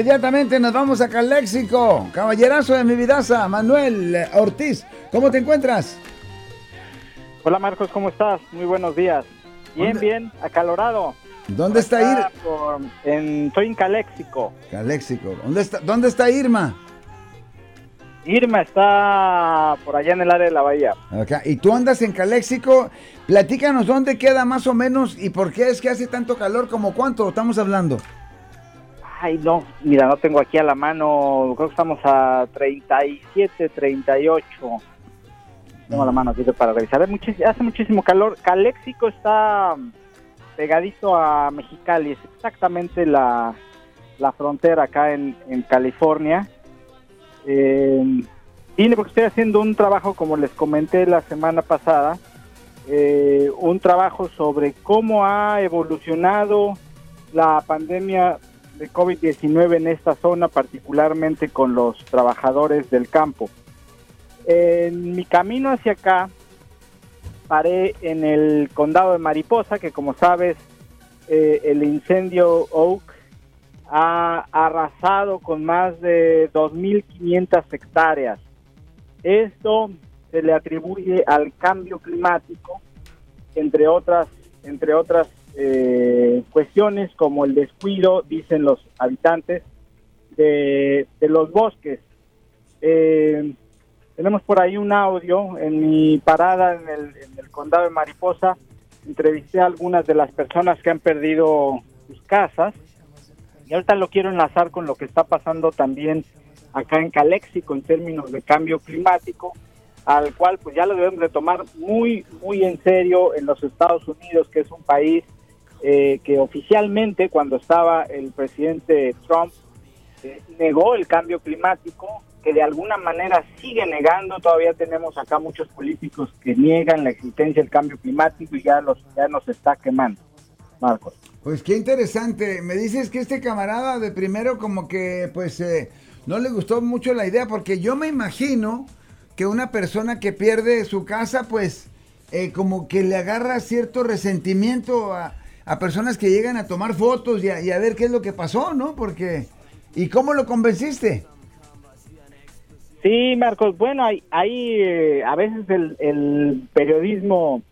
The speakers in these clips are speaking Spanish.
inmediatamente nos vamos a Caléxico. Caballerazo de mi vidaza, Manuel Ortiz. ¿Cómo te encuentras? Hola Marcos, ¿cómo estás? Muy buenos días. Bien, bien, acalorado. ¿Dónde está Irma? En, estoy en Caléxico. Caléxico. ¿Dónde está, ¿Dónde está Irma? Irma está por allá en el área de la bahía. Acá. Y tú andas en Caléxico. Platícanos dónde queda más o menos y por qué es que hace tanto calor, como cuánto estamos hablando. Ay, no, mira, no tengo aquí a la mano, creo que estamos a 37, 38. Tengo la mano aquí para revisar. Hace muchísimo calor. Caléxico está pegadito a Mexicali, es exactamente la, frontera acá en, California. Eh, vine porque estoy haciendo un trabajo, como les comenté la semana pasada, eh, un trabajo sobre cómo ha evolucionado la pandemia de COVID-19 en esta zona, particularmente con los trabajadores del campo. En mi camino hacia acá, paré en el condado de Mariposa, que como sabes, eh, el incendio Oak ha arrasado con más de 2.500 hectáreas. Esto se le atribuye al cambio climático, entre otras, entre otras eh, cuestiones como el descuido, dicen los habitantes, de, los bosques. Eh, tenemos por ahí un audio en mi parada en el, condado de Mariposa. Entrevisté a algunas de las personas que han perdido sus casas. Y ahorita lo quiero enlazar con lo que está pasando también acá en Caléxico en términos de cambio climático, al cual pues ya lo debemos de tomar muy, muy en serio en los Estados Unidos, que es un país eh, que oficialmente cuando estaba el presidente Trump eh, negó el cambio climático, que de alguna manera sigue negando. Todavía tenemos acá muchos políticos que niegan la existencia del cambio climático y ya, los, ya nos está quemando. Marcos. Pues qué interesante. Me dices que este camarada de primero como que pues eh, no le gustó mucho la idea porque yo me imagino que una persona que pierde su casa pues eh, como que le agarra cierto resentimiento a, personas que llegan a tomar fotos y a, y a ver qué es lo que pasó, ¿no? Porque... ¿Y cómo lo convenciste? Sí, Marcos, bueno, hay, hay eh, a veces el, periodismo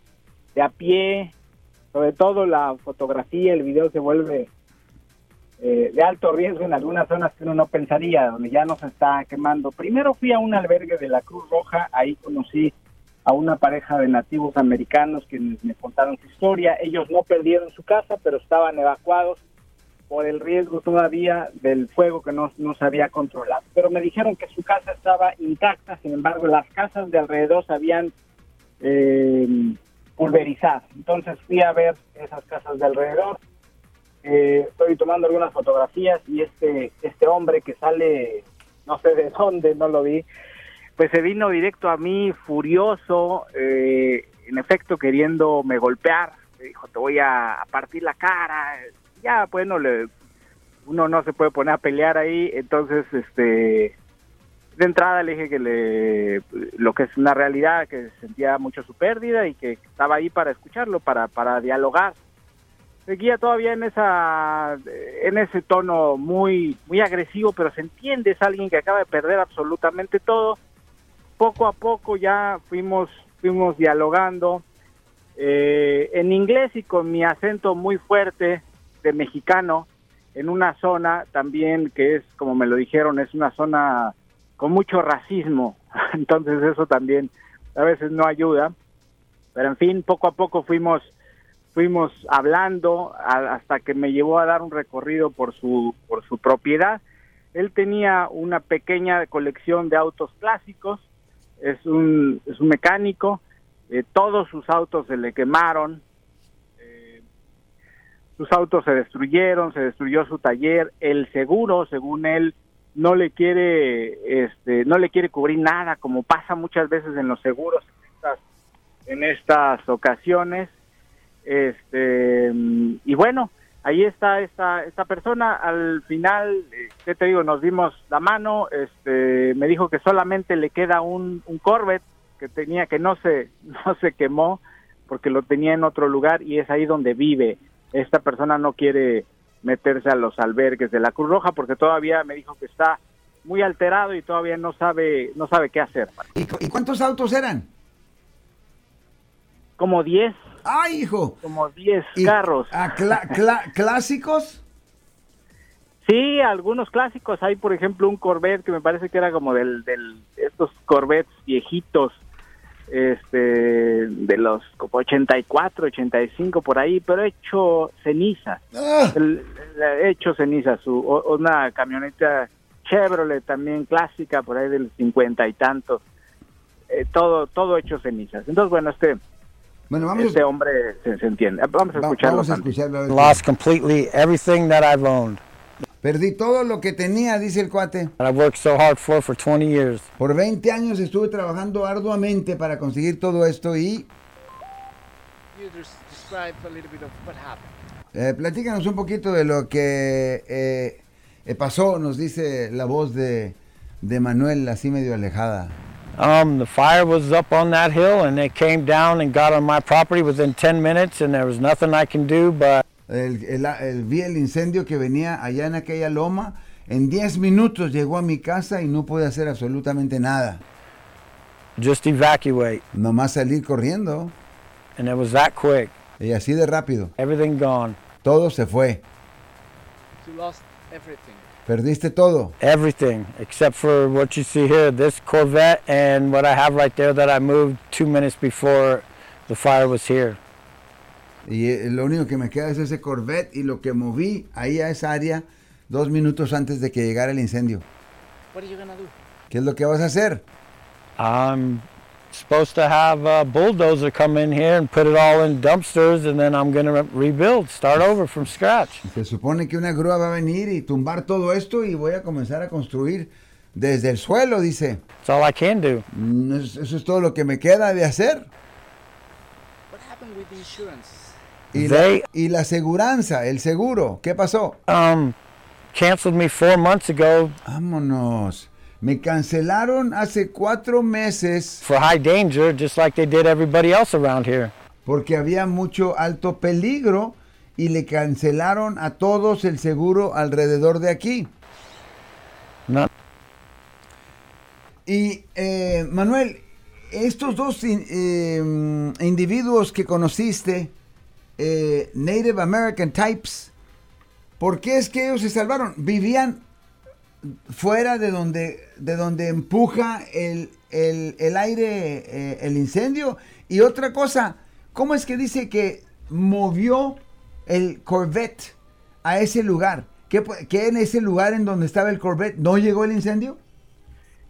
de a pie, sobre todo la fotografía, el video se vuelve eh, de alto riesgo en algunas zonas que uno no pensaría, donde ya no se está quemando. Primero fui a un albergue de la Cruz Roja, ahí conocí a una pareja de nativos americanos que me contaron su historia. Ellos no perdieron su casa, pero estaban evacuados por el riesgo todavía del fuego que no, no se había controlado. Pero me dijeron que su casa estaba intacta, sin embargo las casas de alrededor se habían eh, pulverizado. Entonces fui a ver esas casas de alrededor, eh, estoy tomando algunas fotografías y este, este hombre que sale, no sé de dónde, no lo vi, pues se vino directo a mí furioso, eh, en efecto queriendo me golpear, me dijo te voy a partir la cara, ya, bueno, le, uno no se puede poner a pelear ahí, entonces, este, de entrada le dije que le, lo que es una realidad, que sentía mucho su pérdida y que estaba ahí para escucharlo, para, para dialogar. Seguía todavía en esa, en ese tono muy, muy agresivo, pero se entiende, es alguien que acaba de perder absolutamente todo. Poco a poco ya fuimos, fuimos dialogando, eh, en inglés y con mi acento muy fuerte, de mexicano en una zona también que es, como me lo dijeron, es una zona con mucho racismo. Entonces eso también a veces no ayuda. Pero en fin, poco a poco fuimos fuimos hablando hasta que me llevó a dar un recorrido por su por su propiedad. Él tenía una pequeña colección de autos clásicos, es un, es un mecánico, eh, todos sus autos se le quemaron, sus autos se destruyeron, se destruyó su taller, el seguro, según él, no le quiere, este, no le quiere cubrir nada, como pasa muchas veces en los seguros en estas, en estas ocasiones, este, y bueno, ahí está esta, esta persona, al final, eh, ¿qué te digo? Nos dimos la mano, este, me dijo que solamente le queda un, un Corvette que tenía, que no se, no se quemó, porque lo tenía en otro lugar y es ahí donde vive esta persona no quiere meterse a los albergues de la Cruz Roja porque todavía me dijo que está muy alterado y todavía no sabe no sabe qué hacer. ¿Y, cu- y cuántos autos eran? Como 10, ¡Ay, hijo! como 10 Y- carros. cla- ¿Clásicos? Sí, algunos clásicos. Hay, por ejemplo, un Corvette que me parece que era como del, del estos Corvettes viejitos, este, de los como 84, 85 por ahí, pero hecho cenizas. Ah, El- el- hecho cenizas. Su, o- una camioneta Chevrolet también clásica por ahí del 50 y tantos. Eh, todo, todo hecho cenizas. Entonces, bueno, este, bueno, vamos, este a, hombre se, se entiende. Vamos a escucharlo. vamos a escucharlo. Lost completely everything that I've owned, Perdí todo lo que tenía, dice el cuate. I've worked so hard for for 20 years. Por 20 años estuve trabajando arduamente para conseguir todo esto y you des- describe a little bit of what happened? eh, platícanos un poquito de lo que eh, eh, pasó, nos dice la voz de, de Manuel, así medio alejada. Um, the fire was up on that hill, and they came down and got on my property within 10 minutes, and there was nothing I can do but El, el- el- vi el incendio que venía allá en aquella loma. En 10 minutos llegó a mi casa y no pude hacer absolutamente nada. just evacuate. Nomás salir corriendo. And it was that quick. Y así de rápido. Everything gone. Todo se fue. You lost everything. Perdiste todo. Everything except for what you see here this Corvette and what I have right there that I moved two minutes before the fire was here. Y eh, lo único que me queda es ese Corvette y lo que moví ahí a esa área dos minutos antes de que llegara el incendio. What are you gonna do? ¿Qué es lo que vas a hacer? I'm supposed to have a bulldozer come in here and put it all in dumpsters, and then I'm going to rebuild, start over from scratch. Se supone que una grúa va a venir y tumbar todo esto y voy a comenzar a construir desde el suelo, dice. That's all I can do. Mm, Eso es todo lo que me queda de hacer. What happened with the insurance? Y la, They- y la aseguranza, el seguro, ¿qué pasó? Um, canceled me four months ago Vámonos. Me cancelaron hace cuatro meses for high danger, just like they did everybody else around here. porque había mucho alto peligro y le cancelaron a todos el seguro alrededor de aquí. No, Y eh, Manuel, estos dos in- eh, individuos que conociste, eh, Native American Types, ¿por qué es que ellos se salvaron? Vivían fuera de donde, de donde empuja el, el- el aire, eh, el incendio. Y otra cosa, ¿cómo es que dice que movió el Corvette a ese lugar? ¿Que, que en ese lugar en donde estaba el Corvette no llegó el incendio?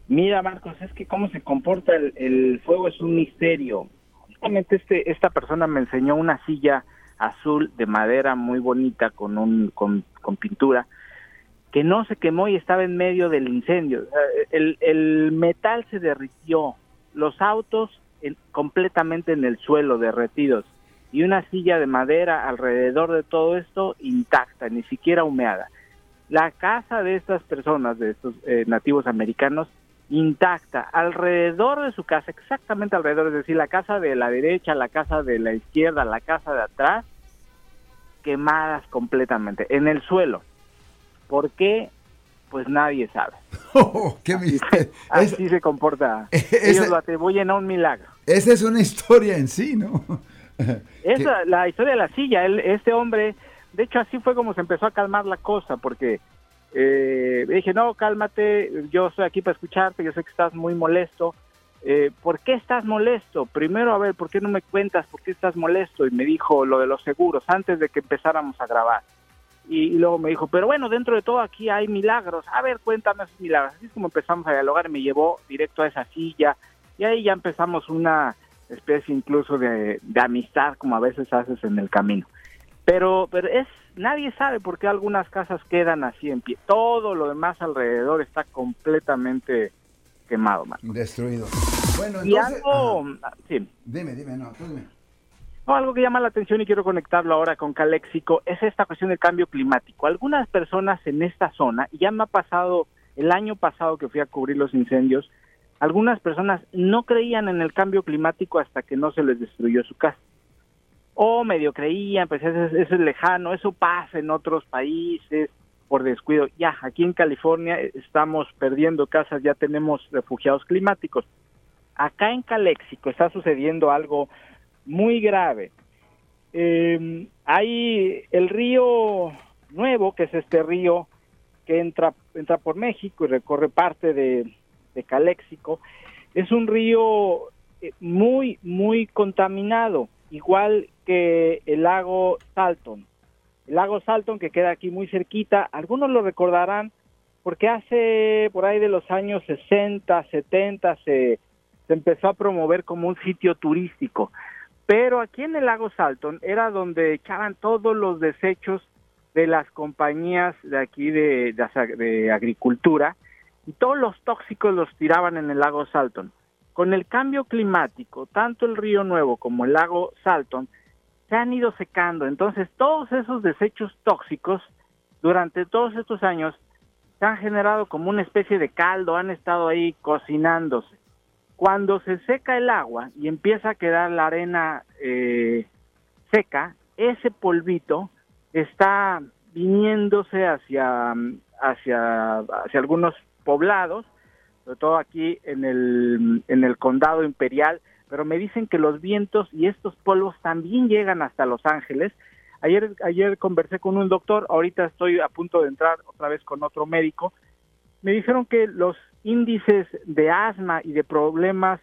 Mira, Marcos, es que cómo se comporta el, el fuego es un misterio. Justamente este, esta persona me enseñó una silla azul de madera muy bonita con, un, con, con pintura que no se quemó y estaba en medio del incendio. El, metal se derritió, los autos en- completamente en el suelo, derretidos, y una silla de madera alrededor de todo esto intacta, ni siquiera humeada. La casa de estas personas, de estos eh, nativos americanos, intacta, alrededor de su casa, exactamente alrededor, es decir, la casa de la derecha, la casa de la izquierda, la casa de atrás, quemadas completamente, en el suelo. ¿Por qué? Pues nadie sabe. Oh, qué misterio. Es- Así se comporta. Ellos lo atribuyen a un milagro. esa es una historia en sí, ¿no? Es Que- la, la historia de la silla. Él, este hombre, de hecho, así fue como se empezó a calmar la cosa, porque eh, dije, no, cálmate, yo estoy aquí para escucharte, yo sé que estás muy molesto. Eh, ¿Por qué estás molesto? Primero, a ver, ¿por qué no me cuentas por qué estás molesto? Y me dijo lo de los seguros antes de que empezáramos a grabar. Y, y luego me dijo, pero bueno, dentro de todo aquí hay milagros. A ver, cuéntame esos milagros. Así es como empezamos a dialogar y me llevó directo a esa silla. Y ahí ya empezamos una especie incluso de, de amistad como a veces haces en el camino. Pero, pero es nadie sabe por qué algunas casas quedan así en pie. Todo lo demás alrededor está completamente quemado, man. Destruido. Bueno, Y entonces... algo, Ajá. sí, Dime, dime, no, tú dime. No, algo que llama la atención y quiero conectarlo ahora con Caléxico es esta cuestión del cambio climático. Algunas personas en esta zona, y ya me ha pasado el año pasado que fui a cubrir los incendios, algunas personas no creían en el cambio climático hasta que no se les destruyó su casa. o medio creían, pues eso, es- eso es lejano, eso pasa en otros países por descuido. Ya, aquí en California estamos perdiendo casas, ya tenemos refugiados climáticos. Acá en Caléxico está sucediendo algo muy grave. Eh, hay el río Nuevo, que es este río que entra, entra por México y recorre parte de, de Caléxico. Es un río eh, muy, muy contaminado, igual que el lago Salton. El lago Salton que queda aquí muy cerquita, algunos lo recordarán porque hace por ahí de los años 60, 70 se, se empezó a promover como un sitio turístico. Pero aquí en el lago Salton era donde echaban todos los desechos de las compañías de aquí de, de, de agricultura y todos los tóxicos los tiraban en el lago Salton. Con el cambio climático, tanto el río Nuevo como el lago Salton se han ido secando. Entonces, todos esos desechos tóxicos durante todos estos años se han generado como una especie de caldo, han estado ahí cocinándose. Cuando se seca el agua y empieza a quedar la arena eh, seca, ese polvito está viniéndose hacia, hacia, hacia algunos poblados, sobre todo aquí en el, en el condado imperial, pero me dicen que los vientos y estos polvos también llegan hasta Los Ángeles. Ayer, ayer conversé con un doctor, ahorita estoy a punto de entrar otra vez con otro médico. Me dijeron que los índices de asma y de problemas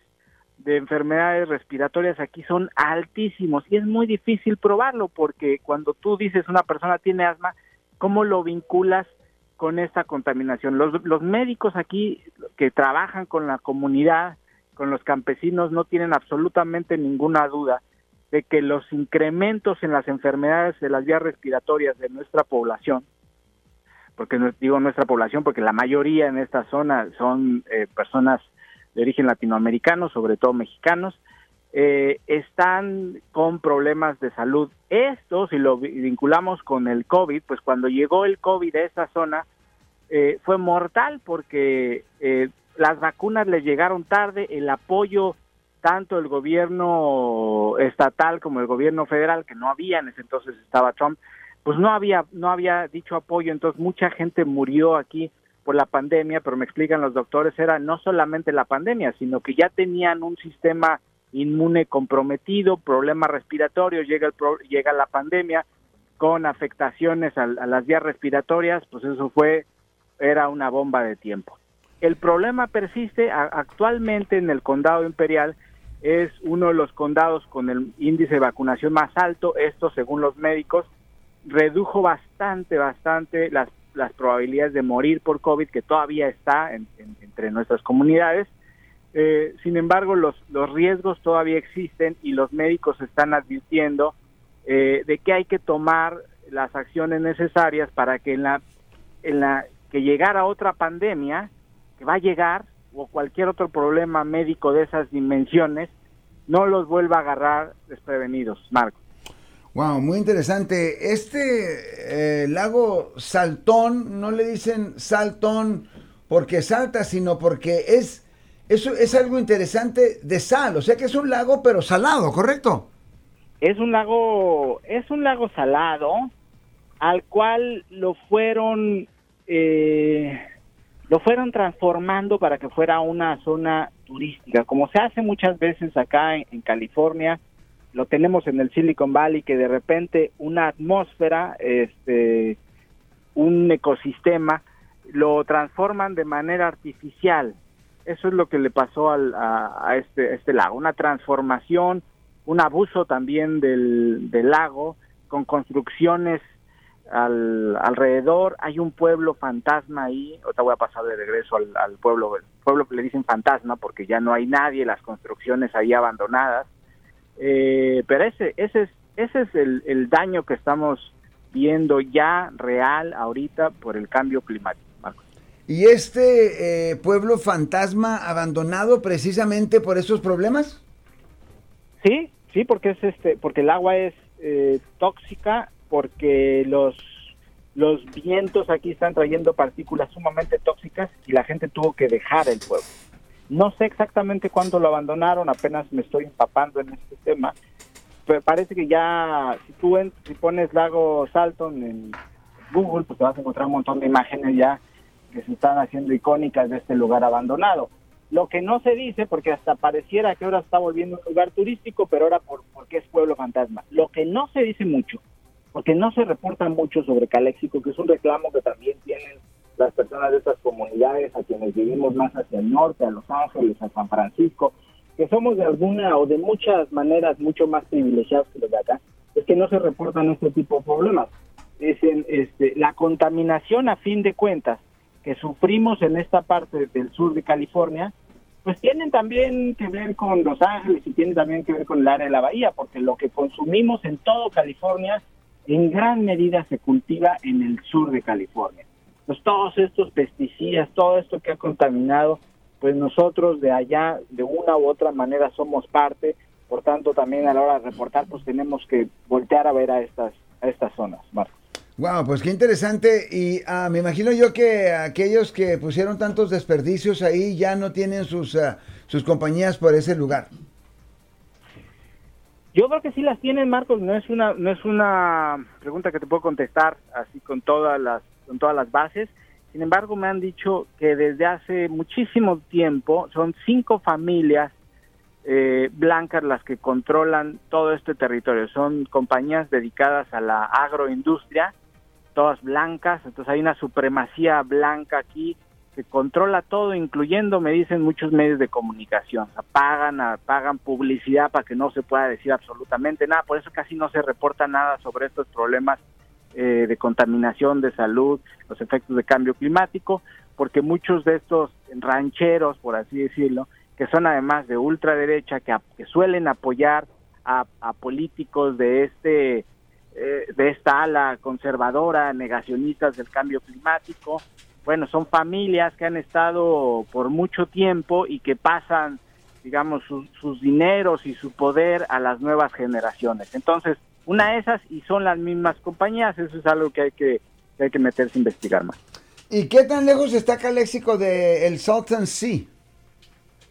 de enfermedades respiratorias aquí son altísimos y es muy difícil probarlo porque cuando tú dices una persona tiene asma, ¿cómo lo vinculas con esta contaminación? Los, los médicos aquí que trabajan con la comunidad, con los campesinos, no tienen absolutamente ninguna duda de que los incrementos en las enfermedades de las vías respiratorias de nuestra población, porque digo nuestra población, porque la mayoría en esta zona son eh, personas de origen latinoamericano, sobre todo mexicanos, eh, están con problemas de salud. Esto, si lo vi- vinculamos con el COVID, pues cuando llegó el COVID a esta zona, eh, fue mortal porque eh, las vacunas les llegaron tarde, el apoyo tanto el gobierno estatal como el gobierno federal, que no había en ese entonces estaba Trump, pues no había no había dicho apoyo, entonces mucha gente murió aquí por la pandemia, pero me explican los doctores, era no solamente la pandemia, sino que ya tenían un sistema inmune comprometido, problemas respiratorios, llega el pro- llega la pandemia con afectaciones a, a las vías respiratorias, pues eso fue era una bomba de tiempo. El problema persiste a- actualmente en el condado imperial es uno de los condados con el índice de vacunación más alto, esto según los médicos redujo bastante, bastante las, las probabilidades de morir por COVID que todavía está en- en- entre nuestras comunidades. Eh, sin embargo, los, los riesgos todavía existen y los médicos están advirtiendo eh, de que hay que tomar las acciones necesarias para que en la, en la que llegara otra pandemia, que va a llegar, o cualquier otro problema médico de esas dimensiones, no los vuelva a agarrar desprevenidos, Marco. Wow, muy interesante. Este eh, lago Saltón, no le dicen Saltón porque salta, sino porque es, eso es algo interesante de sal. O sea que es un lago, pero salado, ¿correcto? Es un lago, es un lago salado, al cual lo fueron, eh, lo fueron transformando para que fuera una zona turística, como se hace muchas veces acá en, en California, lo tenemos en el Silicon Valley, que de repente una atmósfera, este, un ecosistema, lo transforman de manera artificial. Eso es lo que le pasó al, a, a este, este lago, una transformación, un abuso también del, del lago, con construcciones al, alrededor. Hay un pueblo fantasma ahí. Ahorita voy a pasar de regreso al, al pueblo. El pueblo le dicen fantasma porque ya no hay nadie, las construcciones ahí abandonadas. Eh, pero ese, ese es, ese es el, el daño que estamos viendo ya real ahorita por el cambio climático. Marcos. ¿Y este eh, pueblo fantasma abandonado precisamente por esos problemas? Sí, sí, porque es este, porque el agua es eh, tóxica, porque los los vientos aquí están trayendo partículas sumamente tóxicas y la gente tuvo que dejar el pueblo. No sé exactamente cuándo lo abandonaron, apenas me estoy empapando en este tema, pues, parece que ya, si tú si pones lago Salton en Google, pues te vas a encontrar un montón de imágenes ya que se están haciendo icónicas de este lugar abandonado. Lo que no se dice, porque hasta pareciera que ahora está volviendo un lugar turístico, pero ahora por, porque es pueblo fantasma. Lo que no se dice mucho, porque no se reporta mucho sobre Caléxico, que es un reclamo que también tienen las personas de estas comunidades, a quienes vivimos más hacia el norte, a Los Ángeles, a San Francisco, que somos de alguna o de muchas maneras mucho más privilegiados que los de acá, es que no se reportan este tipo de problemas. Dicen, este, la contaminación a fin de cuentas que sufrimos en esta parte del sur de California, pues tienen también que ver con Los Ángeles y tienen también que ver con el área de la bahía, porque lo que consumimos en todo California en gran medida se cultiva en el sur de California. Pues todos estos pesticidas, todo esto que ha contaminado, pues nosotros de allá de una u otra manera somos parte, por tanto también a la hora de reportar pues tenemos que voltear a ver a estas a estas zonas, Marcos. Wow, pues qué interesante. Y ah, me imagino yo que aquellos que pusieron tantos desperdicios ahí ya no tienen sus, ah, sus compañías por ese lugar. Yo creo que sí las tienen, Marcos. No es una no es una pregunta que te puedo contestar así con todas las con todas las bases. Sin embargo, me han dicho que desde hace muchísimo tiempo son cinco familias eh, blancas las que controlan todo este territorio. Son compañías dedicadas a la agroindustria todas blancas, entonces hay una supremacía blanca aquí que controla todo, incluyendo, me dicen muchos medios de comunicación, o pagan, pagan publicidad para que no se pueda decir absolutamente nada, por eso casi no se reporta nada sobre estos problemas eh, de contaminación, de salud, los efectos de cambio climático, porque muchos de estos rancheros, por así decirlo, que son además de ultraderecha, que, que suelen apoyar a, políticos de este eh, de esta ala conservadora, negacionistas del cambio climático. Bueno, son familias que han estado por mucho tiempo y que pasan, digamos, sus dineros y su poder a las nuevas generaciones. Entonces, una de esas y son las mismas compañías, eso es algo que hay que, hay que meterse a investigar más. ¿Y qué tan lejos está Caléxico del el Salton Sea?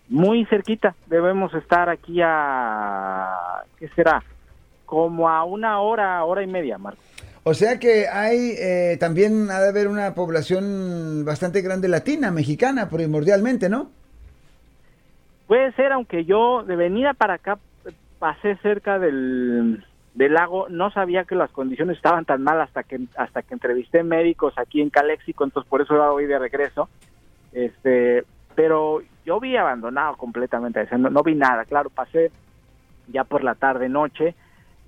Muy cerquita, debemos estar aquí a, ¿qué será? como a una hora, hora y media, Marco. O sea que hay eh, también ha de haber una población bastante grande latina, mexicana primordialmente, ¿no? Puede ser, aunque yo de venida para acá pasé cerca del, del lago, no sabía que las condiciones estaban tan mal hasta que hasta que entrevisté médicos aquí en Caléxico, entonces por eso voy de regreso. Este, pero yo vi abandonado completamente, no, no vi nada, claro, pasé ya por la tarde noche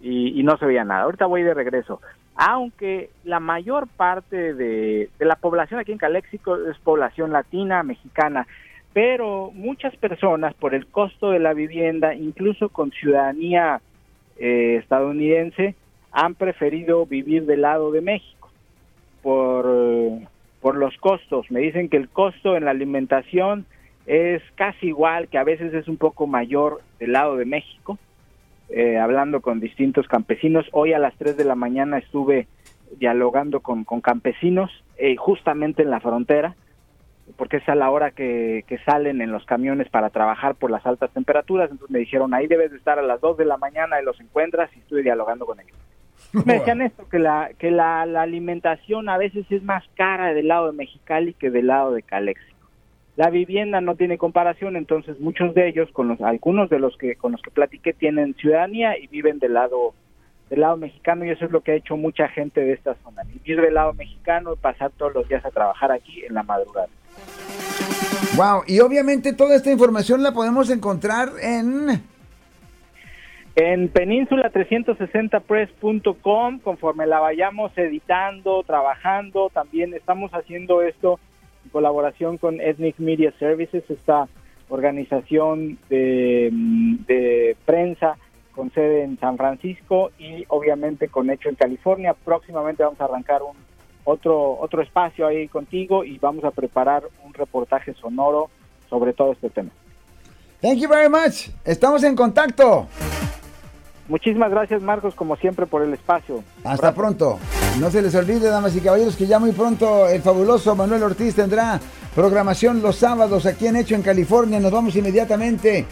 y, no se veía nada. Ahorita voy de regreso. Aunque la mayor parte de, la población aquí en Caléxico es población latina, mexicana, pero muchas personas por el costo de la vivienda, incluso con ciudadanía eh, estadounidense, han preferido vivir del lado de México por, por los costos. Me dicen que el costo en la alimentación es casi igual, que a veces es un poco mayor del lado de México eh, hablando con distintos campesinos. Hoy a las 3 de la mañana estuve dialogando con, campesinos eh, justamente en la frontera, porque es a la hora que, salen en los camiones para trabajar por las altas temperaturas. Entonces me dijeron, ahí debes de estar a las 2 de la mañana y los encuentras y estuve dialogando con ellos. Me decían esto, que la que la, la, alimentación a veces es más cara del lado de Mexicali que del lado de Calexi. La vivienda no tiene comparación, entonces muchos de ellos, con los algunos de los que con los que platiqué tienen ciudadanía y viven del lado del lado mexicano y eso es lo que ha hecho mucha gente de esta zona, vivir del lado mexicano y pasar todos los días a trabajar aquí en la madrugada. Wow, y obviamente toda esta información la podemos encontrar en en península360press.com, conforme la vayamos editando, trabajando, también estamos haciendo esto colaboración con Ethnic Media Services, esta organización de, prensa con sede en San Francisco y obviamente con hecho en California. Próximamente vamos a arrancar un otro otro espacio ahí contigo y vamos a preparar un reportaje sonoro sobre todo este tema. Thank you very much. Estamos en contacto. Muchísimas gracias Marcos como siempre por el espacio. Hasta pronto. No se les olvide, damas y caballeros, que ya muy pronto el fabuloso Manuel Ortiz tendrá programación los sábados aquí en Hecho en California. Nos vamos inmediatamente